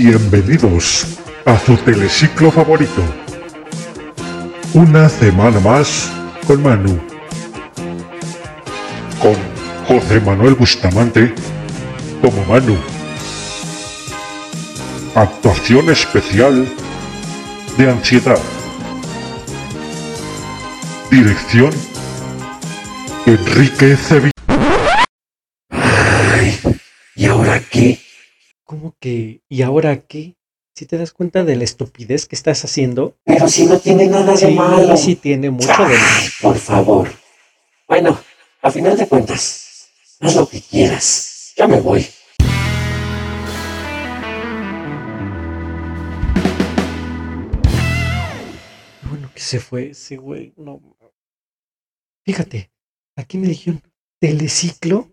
Bienvenidos a su teleciclo favorito. Una semana más con Manu. Con José Manuel Bustamante como Manu. Actuación especial de ansiedad. Dirección Enrique Sevilla. ¿Y ahora qué? ¿Cómo que? ¿Y ahora qué? Si te das cuenta de la estupidez que estás haciendo. Pero si no tiene nada de Sí, malo. sí tiene mucho de malo. por favor. Bueno, a final de cuentas, haz lo que quieras. Ya me voy. Bueno, que se fue ese güey. No. Fíjate, aquí me dijeron teleciclo.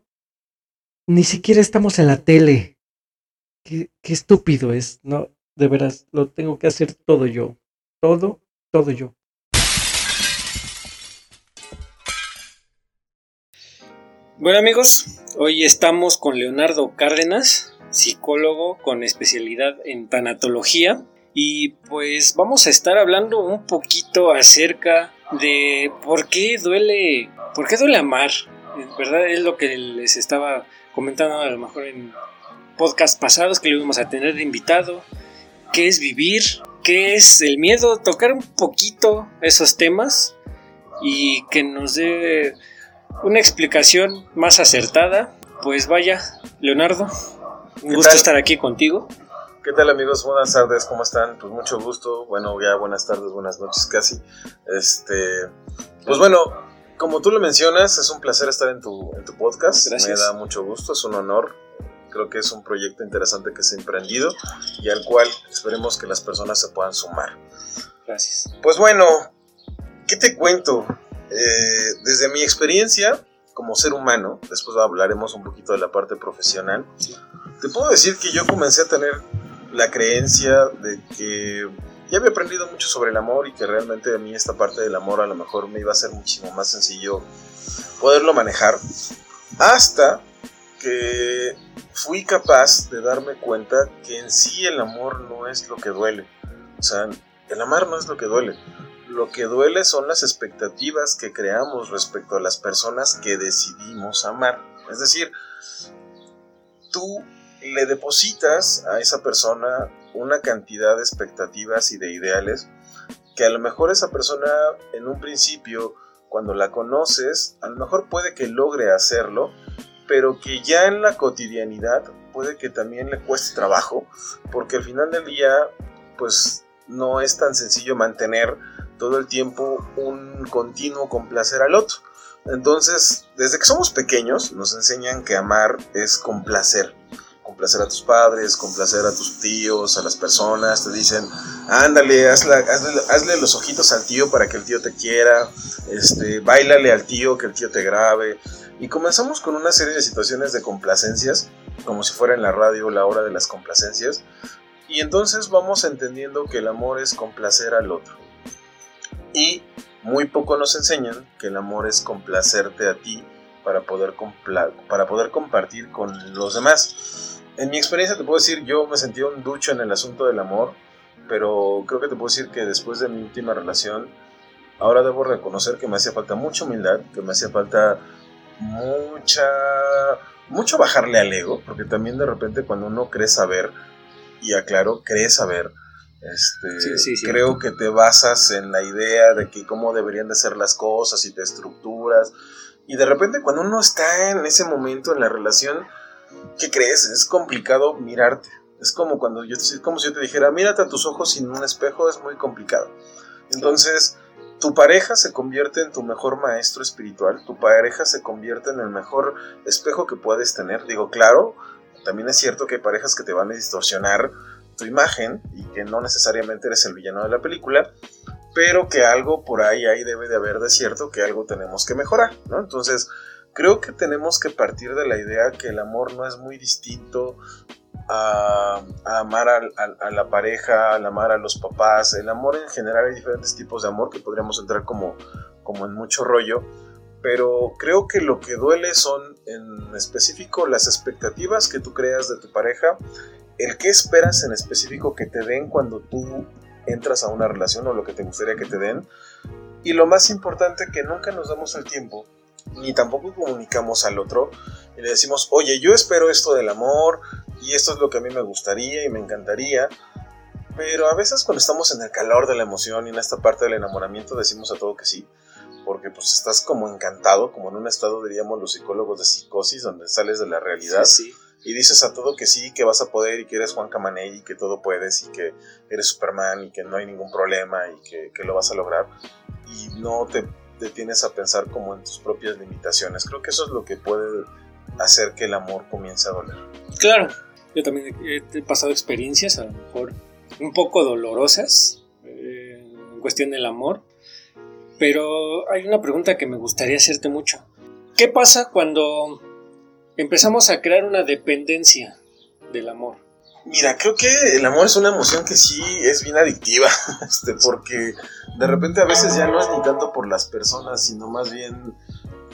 Ni siquiera estamos en la tele. Qué, estúpido es. No, de veras, lo tengo que hacer todo yo. Todo, todo yo. Bueno amigos, hoy estamos con Leonardo Cárdenas, psicólogo con especialidad en tanatología y pues vamos a estar hablando un poquito acerca de por qué duele, por qué duele amar, ¿verdad? Es lo que les estaba comentando a lo mejor en podcast pasados que lo íbamos a tener de invitado, qué es vivir, qué es el miedo, tocar un poquito esos temas y que nos dé una explicación más acertada, pues vaya, Leonardo, un ¿Qué gusto tal? estar aquí contigo. ¿Qué tal amigos? Buenas tardes, ¿cómo están? Pues mucho gusto. Bueno, ya buenas tardes, buenas noches casi. Este, pues bueno, como tú lo mencionas, es un placer estar en tu, en tu podcast. Gracias. Me da mucho gusto, es un honor. Creo que es un proyecto interesante que se ha emprendido y al cual esperemos que las personas se puedan sumar. Gracias. Pues bueno, ¿qué te cuento? Eh, desde mi experiencia como ser humano, después hablaremos un poquito de la parte profesional, te puedo decir que yo comencé a tener la creencia de que ya había aprendido mucho sobre el amor y que realmente a mí esta parte del amor a lo mejor me iba a ser muchísimo más sencillo poderlo manejar. Hasta que fui capaz de darme cuenta que en sí el amor no es lo que duele. O sea, el amar no es lo que duele. Lo que duele son las expectativas que creamos respecto a las personas que decidimos amar. Es decir, tú le depositas a esa persona una cantidad de expectativas y de ideales que a lo mejor esa persona en un principio, cuando la conoces, a lo mejor puede que logre hacerlo, pero que ya en la cotidianidad puede que también le cueste trabajo, porque al final del día, pues no es tan sencillo mantener todo el tiempo un continuo complacer al otro. Entonces, desde que somos pequeños, nos enseñan que amar es complacer. Complacer a tus padres, complacer a tus tíos, a las personas. Te dicen, ándale, hazle, hazle, hazle los ojitos al tío para que el tío te quiera. Este, bailale al tío, que el tío te grabe. Y comenzamos con una serie de situaciones de complacencias, como si fuera en la radio la hora de las complacencias. Y entonces vamos entendiendo que el amor es complacer al otro. Y muy poco nos enseñan que el amor es complacerte a ti para poder, para poder compartir con los demás. En mi experiencia te puedo decir, yo me sentí un ducho en el asunto del amor, pero creo que te puedo decir que después de mi última relación, ahora debo reconocer que me hacía falta mucha humildad, que me hacía falta mucha mucho bajarle al ego, porque también de repente cuando uno cree saber, y aclaro, cree saber, este, Sí, sí, sí. creo que te basas en la idea de que cómo deberían de ser las cosas y te estructuras, y de repente cuando uno está en ese momento en la relación, ¿qué crees? Es complicado mirarte. Es como cuando yo, es como si yo te dijera, mírate a tus ojos sin un espejo, es muy complicado. Entonces, tu pareja se convierte en tu mejor maestro espiritual, tu pareja se convierte en el mejor espejo que puedes tener. Digo, claro, también es cierto que hay parejas que te van a distorsionar tu imagen y que no necesariamente eres el villano de la película, pero que algo por ahí, ahí debe de haber de cierto que algo tenemos que mejorar, ¿no? Entonces, creo que tenemos que partir de la idea que el amor no es muy distinto a, a amar al- al- a, la pareja, al amar a los papás. El amor en general hay diferentes tipos de amor que podríamos entrar como, como en mucho rollo. Pero creo que lo que duele son en específico las expectativas que tú creas de tu pareja el qué esperas en específico que te den cuando tú entras a una relación o lo que te gustaría que te den. Y lo más importante que nunca nos damos el tiempo, ni tampoco comunicamos al otro y le decimos, oye, yo espero esto del amor y esto es lo que a mí me gustaría y me encantaría. Pero a veces cuando estamos en el calor de la emoción y en esta parte del enamoramiento decimos a todo que sí, porque pues estás como encantado, como en un estado diríamos los psicólogos de psicosis, donde sales de la realidad. Sí, sí. Y dices a todo que sí, que vas a poder y que eres Juan Camaney y que todo puedes y que eres Superman y que no hay ningún problema y que, que lo vas a lograr. Y no te detienes a pensar como en tus propias limitaciones. Creo que eso es lo que puede hacer que el amor comience a doler. Claro, yo también he, he pasado experiencias a lo mejor un poco dolorosas eh, en cuestión del amor, pero hay una pregunta que me gustaría hacerte mucho. ¿Qué pasa cuando empezamos a crear una dependencia del amor? Mira, creo que el amor es una emoción que sí es bien adictiva, este, porque de repente a veces ya no es ni tanto por las personas, sino más bien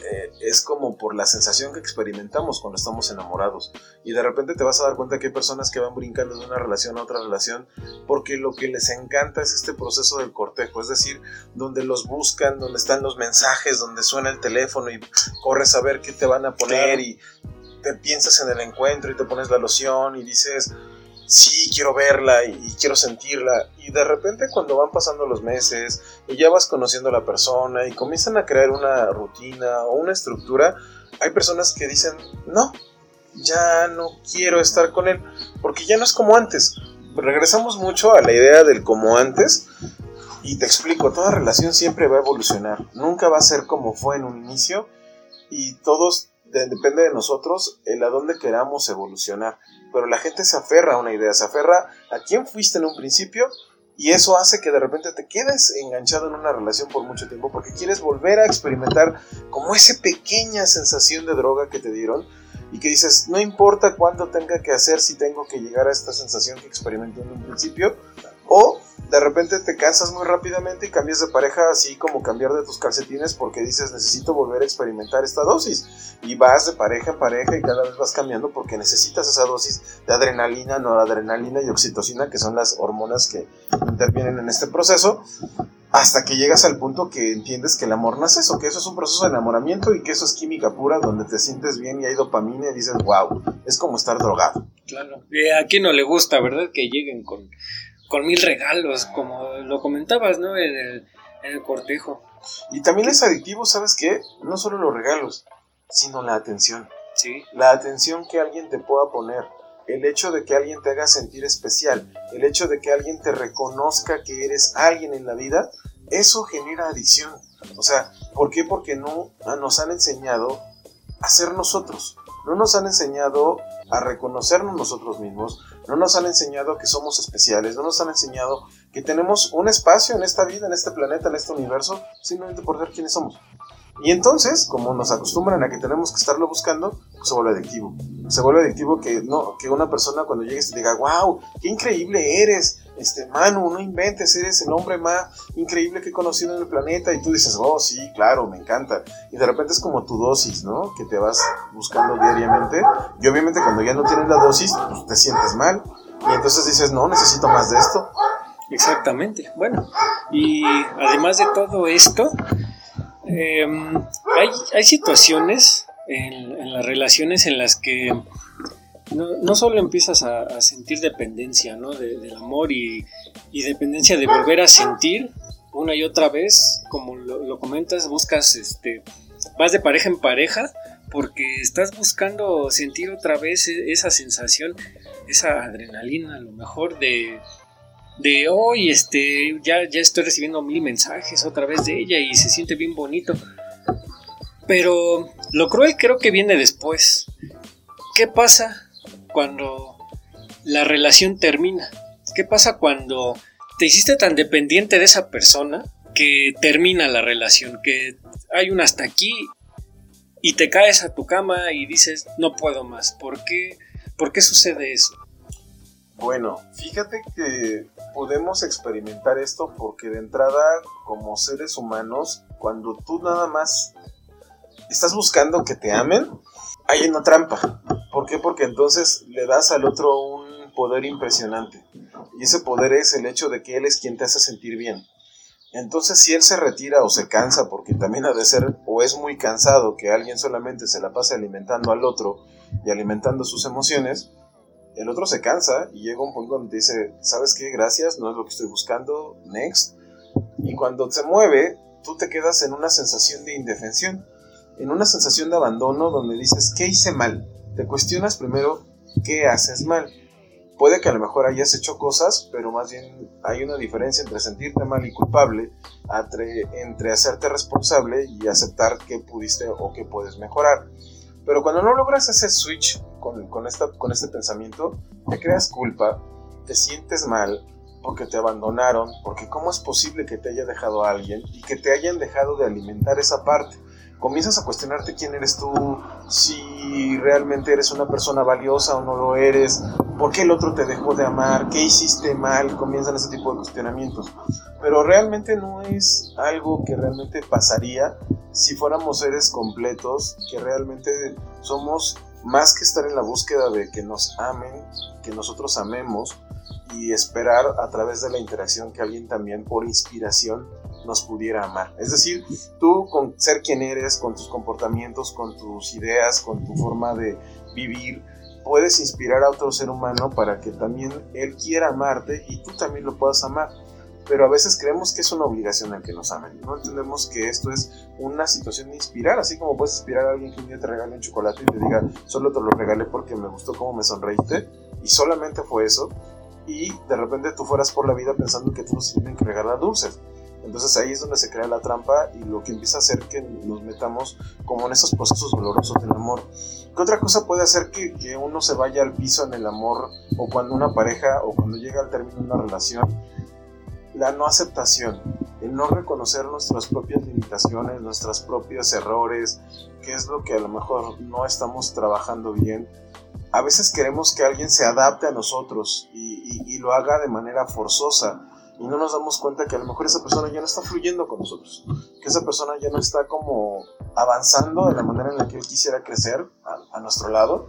eh, es como por la sensación que experimentamos cuando estamos enamorados. Y de repente te vas a dar cuenta que hay personas que van brincando de una relación a otra relación porque lo que les encanta es este proceso del cortejo, es decir, donde los buscan, donde están los mensajes, donde suena el teléfono y corres a ver qué te van a poner Claro. y te piensas en el encuentro y te pones la loción y dices, sí, quiero verla y, quiero sentirla. Y de repente cuando van pasando los meses y ya vas conociendo a la persona y comienzan a crear una rutina o una estructura, hay personas que dicen, no, ya no quiero estar con él, porque ya no es como antes. Regresamos mucho a la idea del como antes. Y te explico, toda relación siempre va a evolucionar. Nunca va a ser como fue en un inicio. Y todos, de- depende de nosotros, el a dónde queramos evolucionar. Pero la gente se aferra a una idea, se aferra a quién fuiste en un principio y eso hace que de repente te quedes enganchado en una relación por mucho tiempo porque quieres volver a experimentar como esa pequeña sensación de droga que te dieron y que dices, no importa cuánto tenga que hacer si tengo que llegar a esta sensación que experimenté en un principio, o de repente te cansas muy rápidamente y cambias de pareja así como cambiar de tus calcetines porque dices necesito volver a experimentar esta dosis y vas de pareja en pareja y cada vez vas cambiando porque necesitas esa dosis de adrenalina, noradrenalina y oxitocina que son las hormonas que intervienen en este proceso hasta que llegas al punto que entiendes que el amor no es eso, que eso es un proceso de enamoramiento y que eso es química pura donde te sientes bien y hay dopamina y dices, wow, es como estar drogado. Claro. A quién no le gusta, ¿verdad? Que lleguen con, con mil regalos, como lo comentabas, ¿no? En el, en el cortejo. Y también es adictivo, ¿sabes qué? No solo los regalos, sino la atención. Sí, La atención que alguien te pueda poner, el hecho de que alguien te haga sentir especial, el hecho de que alguien te reconozca que eres alguien en la vida, eso genera adicción. O sea, ¿por qué? Porque no ah, nos han enseñado a ser nosotros. No nos han enseñado a reconocernos nosotros mismos, no nos han enseñado que somos especiales, no nos han enseñado que tenemos un espacio en esta vida, en este planeta, en este universo, simplemente por ser quienes somos. Y entonces, como nos acostumbran a que tenemos que estarlo buscando, pues se vuelve adictivo. Se vuelve adictivo que, no, que una persona cuando llegues te diga, wow, qué increíble eres, este Manu, no inventes, eres el hombre más increíble que he conocido en el planeta. Y tú dices, oh, sí, claro, me encanta. Y de repente es como tu dosis, ¿no? Que te vas buscando diariamente. Y obviamente cuando ya no tienes la dosis, pues te sientes mal. Y entonces dices, no, necesito más de esto. exactamente. Bueno, y además de todo esto, eh, hay, situaciones en las relaciones en las que no, no solo empiezas a, sentir dependencia ¿no? de- del amor y, dependencia de volver a sentir una y otra vez, como lo, lo comentas, buscas, este, vas de pareja en pareja porque estás buscando sentir otra vez e- esa sensación, esa adrenalina, a lo mejor de, de hoy, este, ya, ya estoy recibiendo mil mensajes otra vez de ella y se siente bien bonito. Pero lo cruel creo que viene después. ¿Qué pasa cuando la relación termina? ¿Qué pasa cuando te hiciste tan dependiente de esa persona que termina la relación? Que hay un hasta aquí y te caes a tu cama y dices, no puedo más. ¿Por qué, ¿Por qué sucede eso? Bueno, fíjate que podemos experimentar esto porque de entrada, como seres humanos, cuando tú nada más estás buscando que te amen, hay una trampa. ¿Por qué? Porque entonces le das al otro un poder impresionante. Y ese poder es el hecho de que él es quien te hace sentir bien. Entonces, si él se retira o se cansa, porque también ha de ser o es muy cansado que alguien solamente se la pase alimentando al otro y alimentando sus emociones, el otro se cansa y llega un punto donde dice, ¿sabes qué? Gracias, no es lo que estoy buscando, next. Y cuando se mueve, tú te quedas en una sensación de indefensión, en una sensación de abandono donde dices, ¿qué hice mal? Te cuestionas primero, ¿qué haces mal? Puede que a lo mejor hayas hecho cosas, pero más bien hay una diferencia entre sentirte mal y culpable, entre, entre hacerte responsable y aceptar que pudiste o que puedes mejorar. Pero cuando no logras ese switch con, con, esta, con este pensamiento, te creas culpa, te sientes mal porque te abandonaron, porque cómo es posible que te haya dejado a alguien y que te hayan dejado de alimentar esa parte comienzas a cuestionarte quién eres tú, si realmente eres una persona valiosa o no lo eres, por qué el otro te dejó de amar, qué hiciste mal, comienzan ese tipo de cuestionamientos. Pero realmente no es algo que realmente pasaría si fuéramos seres completos, que realmente somos más que estar en la búsqueda de que nos amen, que nosotros amemos y esperar a través de la interacción que alguien también por inspiración nos pudiera amar. Es decir, tú con ser quien eres, con tus comportamientos, con tus ideas, con tu forma de vivir, puedes inspirar a otro ser humano para que también él quiera amarte y tú también lo puedas amar. Pero a veces creemos que es una obligación el que nos amen. No entendemos que esto es una situación de inspirar, así como puedes inspirar a alguien que un día te regale un chocolate y te diga, solo te lo regalé porque me gustó cómo me sonreíste, y solamente fue eso, y de repente tú fueras por la vida pensando que tú nos tienen que regalar dulces. Entonces ahí es donde se crea la trampa y lo que empieza a hacer que nos metamos como en esos procesos dolorosos del amor. ¿Qué otra cosa puede hacer que, que uno se vaya al piso en el amor o cuando una pareja o cuando llega al término de una relación? La no aceptación, el no reconocer nuestras propias limitaciones, nuestros propios errores, qué es lo que a lo mejor no estamos trabajando bien. A veces queremos que alguien se adapte a nosotros y, y lo haga de manera forzosa y no nos damos cuenta que a lo mejor esa persona ya no está fluyendo con nosotros, que esa persona ya no está como avanzando de la manera en la que él quisiera crecer a, nuestro lado.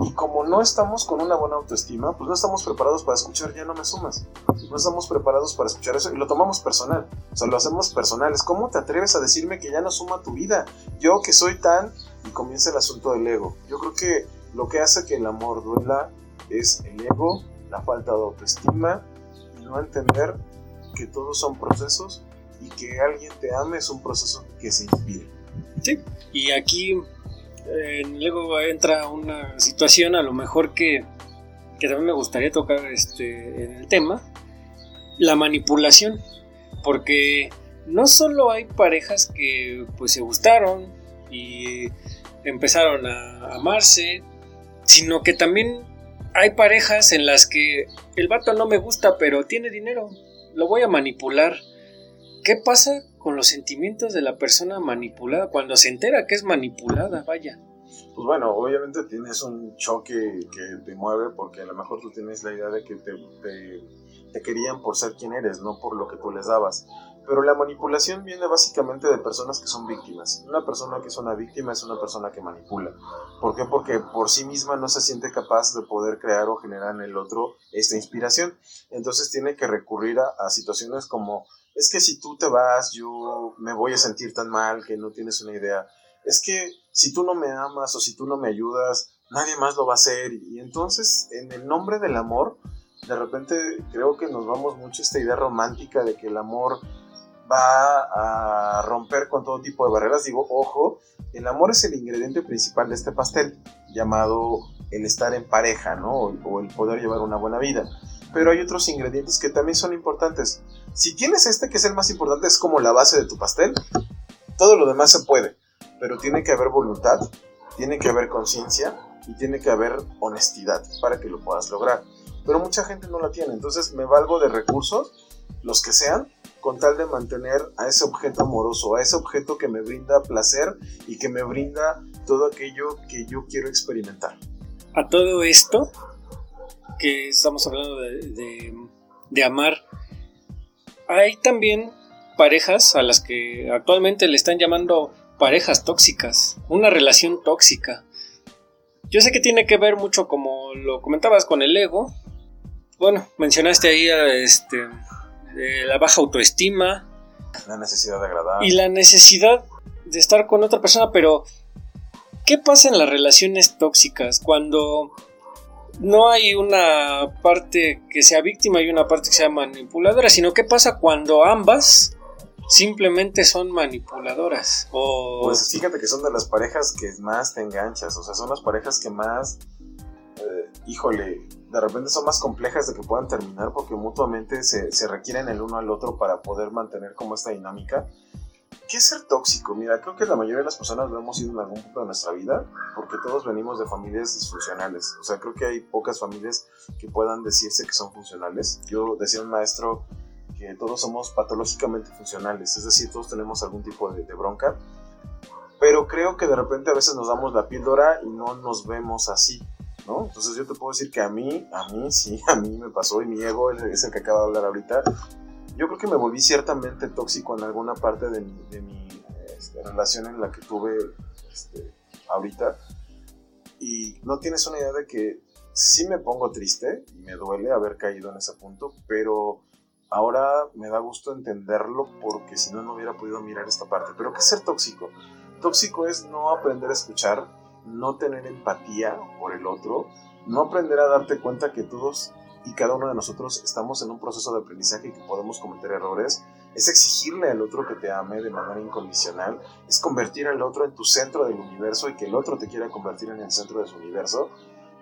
Y como no estamos con una buena autoestima, pues no estamos preparados para escuchar ya no me sumas. No estamos preparados para escuchar eso y lo tomamos personal. O sea, lo hacemos personal. Es ¿Cómo te atreves a decirme que ya no suma tu vida? Yo que soy tan... Y comienza el asunto del ego. Yo creo que lo que hace que el amor duela es el ego, la falta de autoestima no entender que todos son procesos y que alguien te ame es un proceso que se inspire. Sí, y aquí eh, luego entra una situación a lo mejor que, que también me gustaría tocar este, en el tema, la manipulación, porque no solo hay parejas que pues se gustaron y empezaron a amarse, sino que también hay parejas en las que el vato no me gusta, pero tiene dinero, lo voy a manipular. ¿Qué pasa con los sentimientos de la persona manipulada cuando se entera que es manipulada? Vaya. Pues bueno, obviamente tienes un choque que te mueve porque a lo mejor tú tienes la idea de que te, te querían por ser quien eres, no por lo que tú les dabas. Pero la manipulación viene básicamente de personas que son víctimas. Una persona que es una víctima es una persona que manipula. ¿Por qué? Porque por sí misma no se siente capaz de poder crear o generar en el otro esta inspiración. Entonces tiene que recurrir a, situaciones como, es que si tú te vas, yo me voy a sentir tan mal que no tienes una idea. Es que si tú no me amas o si tú no me ayudas, nadie más lo va a hacer. Y entonces, en el nombre del amor, de repente creo que nos vamos mucho esta idea romántica de que el amor va a romper con todo tipo de barreras. Digo, ojo, el amor es el ingrediente principal de este pastel, llamado el estar en pareja, ¿no? O, el poder llevar una buena vida. Pero hay otros ingredientes que también son importantes. Si tienes este, que es el más importante, es como la base de tu pastel, todo lo demás se puede. Pero tiene que haber voluntad, tiene que haber conciencia y tiene que haber honestidad para que lo puedas lograr. Pero mucha gente no la tiene, entonces me valgo de recursos, los que sean, con tal de mantener a ese objeto amoroso, a ese objeto que me brinda placer y que me brinda todo aquello que yo quiero experimentar. A todo esto que estamos hablando de, de, amar, hay también parejas a las que actualmente le están llamando parejas tóxicas, una relación tóxica. Yo sé que tiene que ver mucho, como lo comentabas, con el ego, bueno, mencionaste ahí este, eh, la baja autoestima. La necesidad de agradar. Y la necesidad de estar con otra persona, pero ¿qué pasa en las relaciones tóxicas cuando no hay una parte que sea víctima y una parte que sea manipuladora, sino qué pasa cuando ambas simplemente son manipuladoras? O... Pues fíjate que son de las parejas que más te enganchas, o sea, son las parejas que más, eh, híjole, de repente son más complejas de que puedan terminar porque mutuamente se, se requieren el uno al otro para poder mantener como esta dinámica. ¿Qué es ser tóxico? Mira, creo que la mayoría de las personas lo hemos ido en algún punto de nuestra vida, porque todos venimos de familias disfuncionales. O sea, creo que hay pocas familias que puedan decirse que son funcionales. Yo decía un maestro que todos somos patológicamente funcionales, es decir, todos tenemos algún tipo de, de bronca, pero creo que de repente a veces nos damos la píldora y no nos vemos así. Entonces yo te puedo decir que a mí, a mí sí, a mí me pasó y mi ego es el que acaba de hablar ahorita. Yo creo que me volví ciertamente tóxico en alguna parte de mi, de mi este, relación en la que tuve este, ahorita. Y no tienes una idea de que sí me pongo triste y me duele haber caído en ese punto, pero ahora me da gusto entenderlo porque si no, no hubiera podido mirar esta parte. Pero ¿qué es ser tóxico? Tóxico es no aprender a escuchar, no tener empatía por el otro, no aprender a darte cuenta que todos y cada uno de nosotros estamos en un proceso de aprendizaje y que podemos cometer errores, es exigirle al otro que te ame de manera incondicional, es convertir al otro en tu centro del universo y que el otro te quiera convertir en el centro de su universo,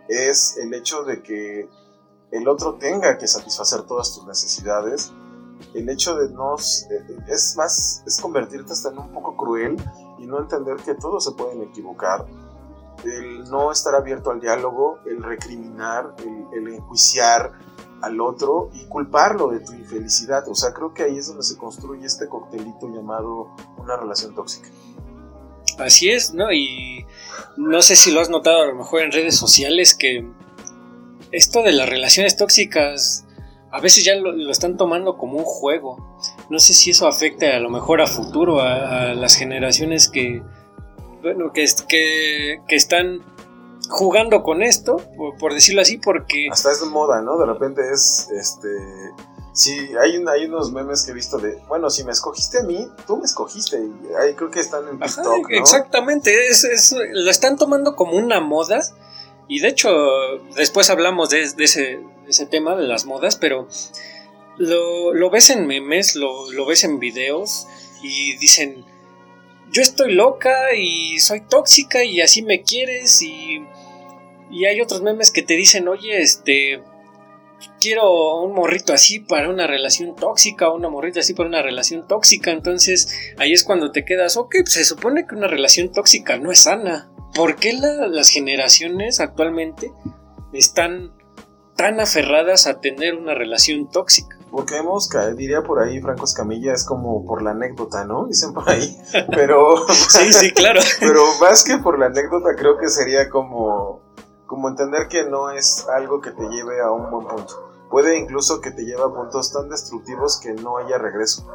es el hecho de que el otro tenga que satisfacer todas tus necesidades, el hecho de no, es más, es convertirte hasta en un poco cruel y no entender que todos se pueden equivocar, el no estar abierto al diálogo, el recriminar, el, enjuiciar al otro y culparlo de tu infelicidad. O sea, creo que ahí es donde se construye este coctelito llamado una relación tóxica. Así es, ¿no? Y no sé si lo has notado a lo mejor en redes sociales que esto de las relaciones tóxicas a veces ya lo, están tomando como un juego. No sé si eso afecta a lo mejor a futuro, a las generaciones que, bueno, que, que, que están jugando con esto, por, por, decirlo así, porque... Hasta es de moda, ¿no? De repente es, este... Sí, hay, hay unos memes que he visto de, bueno, si me escogiste a mí, tú me escogiste. Y ahí creo que están en TikTok, Ajá, ¿no? Exactamente, es, es, lo están tomando como una moda. Y de hecho, después hablamos de, de, ese, de ese, tema, de las modas, pero lo, lo ves en memes, lo, lo ves en videos y dicen, yo estoy loca y soy tóxica y así me quieres y, y hay otros memes que te dicen, oye, este, quiero un morrito así para una relación tóxica, una morrita así para una relación tóxica, entonces ahí es cuando te quedas, ok, pues se supone que una relación tóxica no es sana. ¿Por qué la, las generaciones actualmente están tan aferradas a tener una relación tóxica? Porque hemos, diría por ahí Franco Escamilla, es como por la anécdota, ¿no? Dicen por ahí. Pero. sí, sí, claro. Pero más que por la anécdota, creo que sería como. Como entender que no es algo que te lleve a un buen punto. Puede incluso que te lleve a puntos tan destructivos que no haya regreso.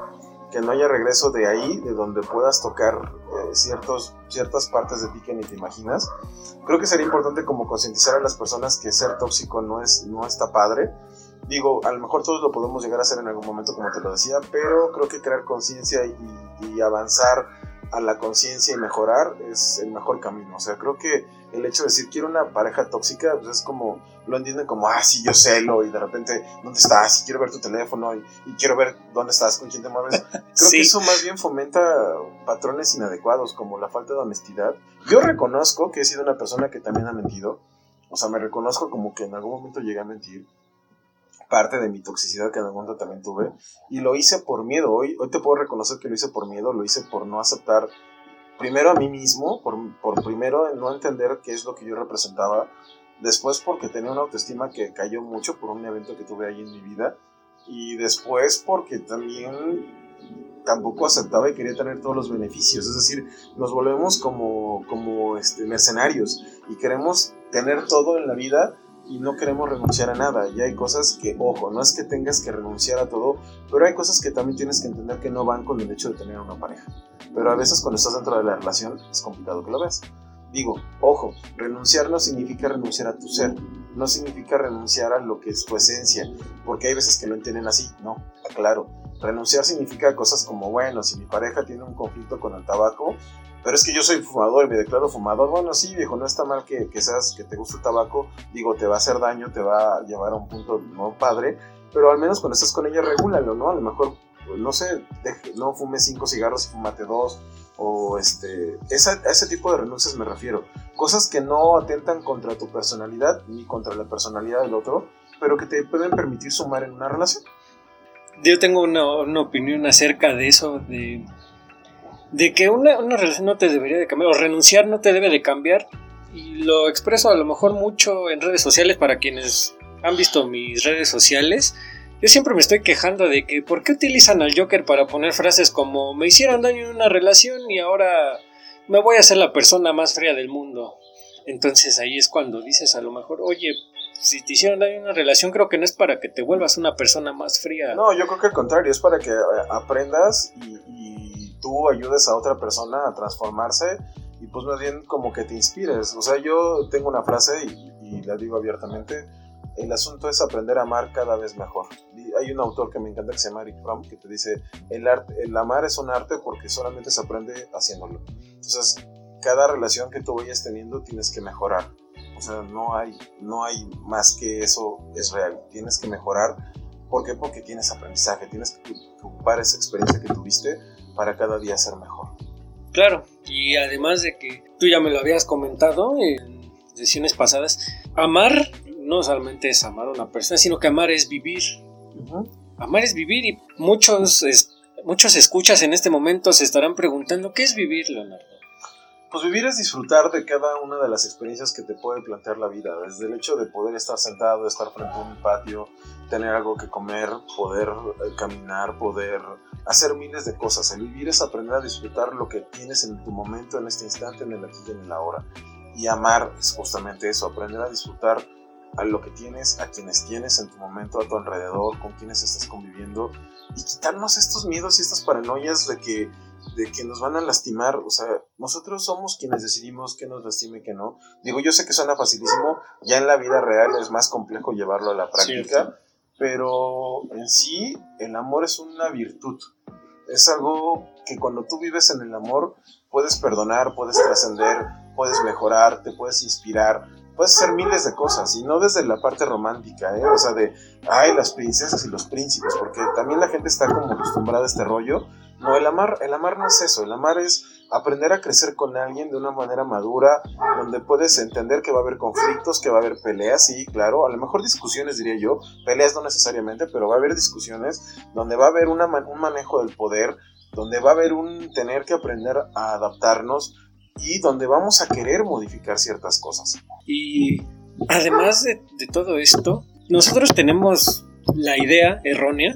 Que no haya regreso de ahí, de donde puedas tocar eh, ciertos, ciertas partes de ti que ni te imaginas. Creo que sería importante como concientizar a las personas que ser tóxico no, es, no está padre digo, a lo mejor todos lo podemos llegar a hacer en algún momento, como te lo decía, pero creo que crear conciencia y, y, avanzar a la conciencia y mejorar es el mejor camino. O sea, creo que el hecho de decir quiero una pareja tóxica, pues es como, lo entienden como, ah, sí, yo celo, y de repente, ¿dónde estás? Y quiero ver tu teléfono, y, y quiero ver dónde estás, con quién te mueves. Creo sí. que eso más bien fomenta patrones inadecuados, como la falta de honestidad. Yo reconozco que he sido una persona que también ha mentido. O sea, me reconozco como que en algún momento llegué a mentir parte de mi toxicidad que en algún momento también tuve. Y lo hice por miedo. Hoy, hoy te puedo reconocer que lo hice por miedo, lo hice por no aceptar primero a mí mismo, por, por primero no entender qué es lo que yo representaba. Después porque tenía una autoestima que cayó mucho por un evento que tuve ahí en mi vida. Y después porque también tampoco aceptaba y quería tener todos los beneficios. Es decir, nos volvemos como, como este, mercenarios y queremos tener todo en la vida y no queremos renunciar a nada. Y hay cosas que, ojo, no es que tengas que renunciar a todo, pero hay cosas que también tienes que entender que no van con el hecho de tener una pareja. Pero a veces cuando estás dentro de la relación es complicado que lo veas. Digo, ojo, renunciar no significa renunciar a tu ser, no significa renunciar a lo que es tu esencia, porque hay veces que lo entienden así, no, aclaro. Renunciar significa cosas como, bueno, si mi pareja tiene un conflicto con el tabaco, pero es que yo soy fumador y me declaro fumador, bueno, sí, viejo, no está mal que, que seas, que te guste el tabaco, digo, te va a hacer daño, te va a llevar a un punto no padre, pero al menos cuando estás con ella, regúlalo, ¿no? A lo mejor, no sé, no fumes cinco cigarros y fumate dos, o este, esa, a ese tipo de renuncias me refiero. Cosas que no atentan contra tu personalidad ni contra la personalidad del otro, pero que te pueden permitir sumar en una relación. Yo tengo una opinión acerca de eso, de, de que una, una relación no te debería de cambiar, o renunciar no te debe de cambiar, y lo expreso a lo mejor mucho en redes sociales para quienes han visto mis redes sociales, yo siempre me estoy quejando de que ¿por qué utilizan al Joker para poner frases como me hicieron daño en una relación y ahora me voy a ser la persona más fría del mundo? Entonces ahí es cuando dices a lo mejor, oye, si te hicieron daño en una relación creo que no es para que te vuelvas una persona más fría. No, yo creo que al contrario, es para que eh, aprendas y, y tú ayudes a otra persona a transformarse y pues más bien como que te inspires. O sea, yo tengo una frase y, y la digo abiertamente el asunto es aprender a amar cada vez mejor. Y hay un autor que me encanta que se llama Eric Fromm que te dice, el, arte, el amar es un arte porque solamente se aprende haciéndolo. Entonces, cada relación que tú vayas teniendo tienes que mejorar. O sea, no hay, no hay más que eso es real. Tienes que mejorar. ¿Por qué? Porque tienes aprendizaje, tienes que ocupar esa experiencia que tuviste para cada día ser mejor. Claro, y además de que tú ya me lo habías comentado en sesiones pasadas, amar no solamente es amar a una persona, sino que amar es vivir. Amar es vivir y muchos, muchos escuchas en este momento se estarán preguntando, ¿qué es vivir, Leonardo? Pues vivir es disfrutar de cada una de las experiencias que te puede plantear la vida, desde el hecho de poder estar sentado, estar frente a un patio, tener algo que comer, poder eh, caminar, poder hacer miles de cosas. El vivir es aprender a disfrutar lo que tienes en tu momento, en este instante, en el aquí y en el ahora. Y amar es justamente eso, aprender a disfrutar a lo que tienes, a quienes tienes en tu momento a tu alrededor, con quienes estás conviviendo y quitarnos estos miedos y estas paranoias de que, de que nos van a lastimar. O sea, nosotros somos quienes decidimos que nos lastime y que no. Digo, yo sé que suena facilísimo, ya en la vida real es más complejo llevarlo a la práctica, pero en sí el amor es una virtud. Es algo que cuando tú vives en el amor puedes perdonar, puedes trascender, puedes mejorar, te puedes inspirar puedes hacer miles de cosas y no desde la parte romántica, ¿eh? o sea, de, ay, las princesas y los príncipes, porque también la gente está como acostumbrada a este rollo. No, el amar, el amar no es eso, el amar es aprender a crecer con alguien de una manera madura, donde puedes entender que va a haber conflictos, que va a haber peleas, sí, claro, a lo mejor discusiones diría yo, peleas no necesariamente, pero va a haber discusiones donde va a haber una, un manejo del poder, donde va a haber un tener que aprender a adaptarnos, y donde vamos a querer modificar ciertas cosas. Y además de, todo esto, nosotros tenemos la idea errónea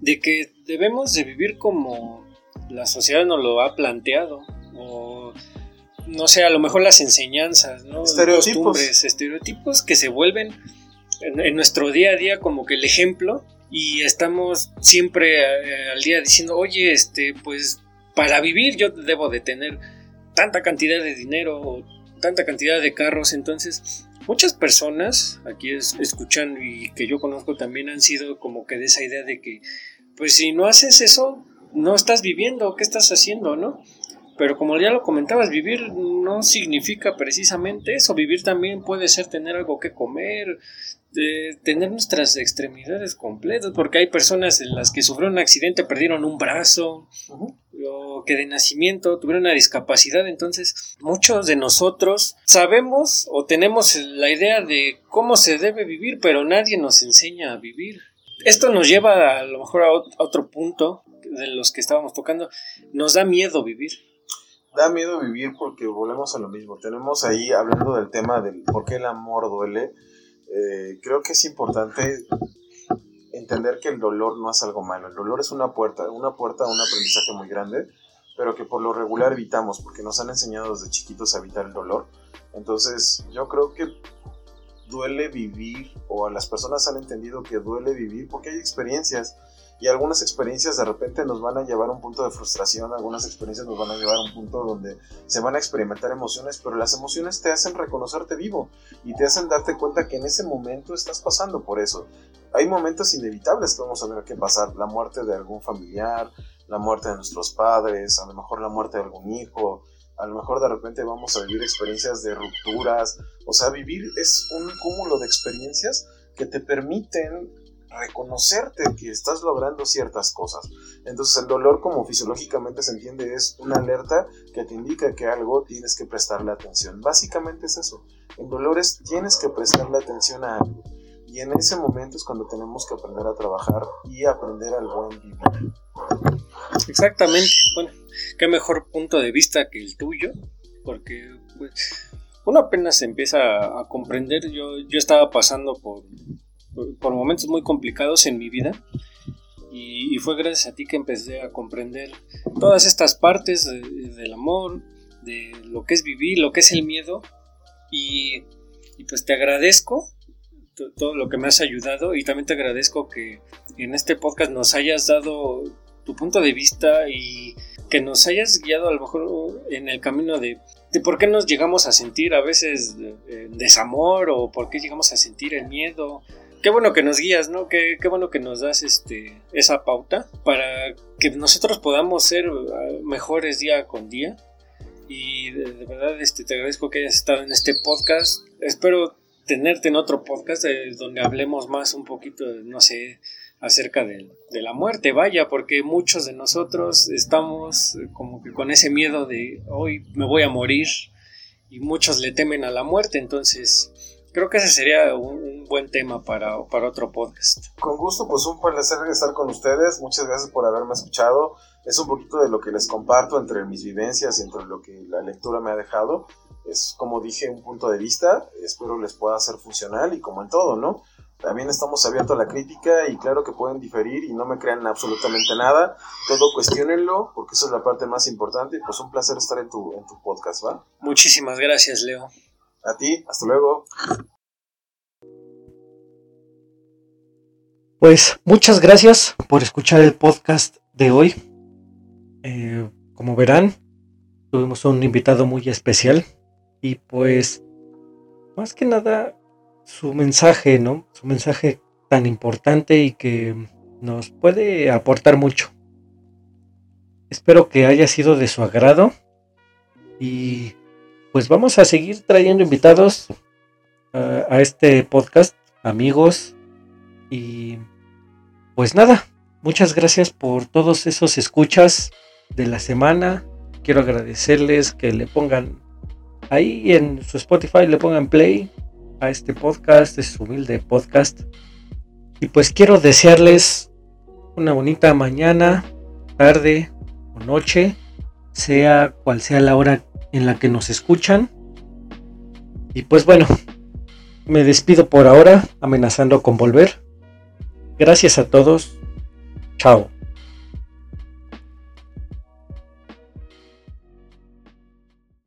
de que debemos de vivir como la sociedad nos lo ha planteado o no sé, a lo mejor las enseñanzas, ¿no? Estereotipos. estereotipos que se vuelven en, en, nuestro día a día como que el ejemplo y estamos siempre eh, al día diciendo, oye, este, pues para vivir yo debo de tener tanta cantidad de dinero o tanta cantidad de carros. Entonces, muchas personas aquí escuchan y que yo conozco también han sido como que de esa idea de que, pues si no haces eso, no estás viviendo, ¿qué estás haciendo, no? Pero como ya lo comentabas, vivir no significa precisamente eso. Vivir también puede ser tener algo que comer, de tener nuestras extremidades completas, porque hay personas en las que sufrieron un accidente, perdieron un brazo, o que de nacimiento tuvieron una discapacidad, entonces muchos de nosotros sabemos o tenemos la idea de cómo se debe vivir, pero nadie nos enseña a vivir. Esto nos lleva a lo mejor a otro punto de los que estábamos tocando, nos da miedo vivir da miedo vivir porque volvemos a lo mismo. Tenemos ahí, hablando del tema del por qué el amor duele, eh, creo que es importante entender que el dolor no es algo malo. El dolor es una puerta, una puerta a un aprendizaje muy grande, pero que por lo regular evitamos, porque nos han enseñado desde chiquitos a evitar el dolor. Entonces, yo creo que duele vivir, o a las personas han entendido que duele vivir porque hay experiencias y algunas experiencias de repente nos van a llevar a un punto de frustración, algunas experiencias nos van a llevar a un punto donde se van a experimentar emociones, pero las emociones te hacen reconocerte vivo y te hacen darte cuenta que en ese momento estás pasando por eso. Hay momentos inevitables que vamos a tener que pasar, la muerte de algún familiar, la muerte de nuestros padres, a lo mejor la muerte de algún hijo, a lo mejor de repente vamos a vivir experiencias de rupturas, o sea, vivir es un cúmulo de experiencias que te permiten reconocerte que estás logrando ciertas cosas. Entonces el dolor como fisiológicamente se entiende es una alerta que te indica que algo tienes que prestarle atención. Básicamente es eso. En dolores tienes que prestarle atención a algo. Y en ese momento es cuando tenemos que aprender a trabajar y aprender al buen vivir. Exactamente. Bueno, qué mejor punto de vista que el tuyo, porque pues, uno apenas empieza a comprender. Yo, yo estaba pasando por por momentos muy complicados en mi vida y, fue gracias a ti que empecé a comprender todas estas partes del amor, de lo que es vivir, lo que es el miedo y, pues te agradezco todo lo que me has ayudado y también te agradezco que en este podcast nos hayas dado tu punto de vista y que nos hayas guiado a lo mejor en el camino de, de por qué nos llegamos a sentir a veces desamor o por qué llegamos a sentir el miedo qué bueno que nos guías, ¿no? Qué, qué, bueno que nos das este, esa pauta para que nosotros podamos ser uh, mejores día con día. Y de, verdad este, te agradezco que hayas estado en este podcast. Espero tenerte en otro podcast eh, donde hablemos más un poquito, no sé, acerca de, de, la muerte, vaya, porque muchos de nosotros estamos como que con ese miedo de hoy me voy a morir y muchos le temen a la muerte, entonces creo que ese sería un, buen tema para, para otro podcast. Con gusto, pues un placer estar con ustedes. Muchas gracias por haberme escuchado. Es un poquito de lo que les comparto entre mis vivencias y entre lo que la lectura me ha dejado. Es, como dije, un punto de vista. Espero les pueda ser funcional y como en todo, ¿no? También estamos abiertos a la crítica y claro que pueden diferir y no me crean absolutamente nada. Todo cuestionenlo porque eso es la parte más importante y pues un placer estar en tu, en tu podcast, ¿va? Muchísimas gracias, Leo. A ti, hasta luego. Pues muchas gracias por escuchar el podcast de hoy. Eh, como verán, tuvimos un invitado muy especial y pues más que nada su mensaje, ¿no? Su mensaje tan importante y que nos puede aportar mucho. Espero que haya sido de su agrado y pues vamos a seguir trayendo invitados a este podcast, amigos. Y pues nada, muchas gracias por todos esos escuchas de la semana. Quiero agradecerles que le pongan ahí en su Spotify, le pongan play a este podcast, es su humilde podcast. Y pues quiero desearles una bonita mañana, tarde o noche, sea cual sea la hora en la que nos escuchan. Y pues bueno, me despido por ahora, amenazando con volver. Gracias a todos. Chao.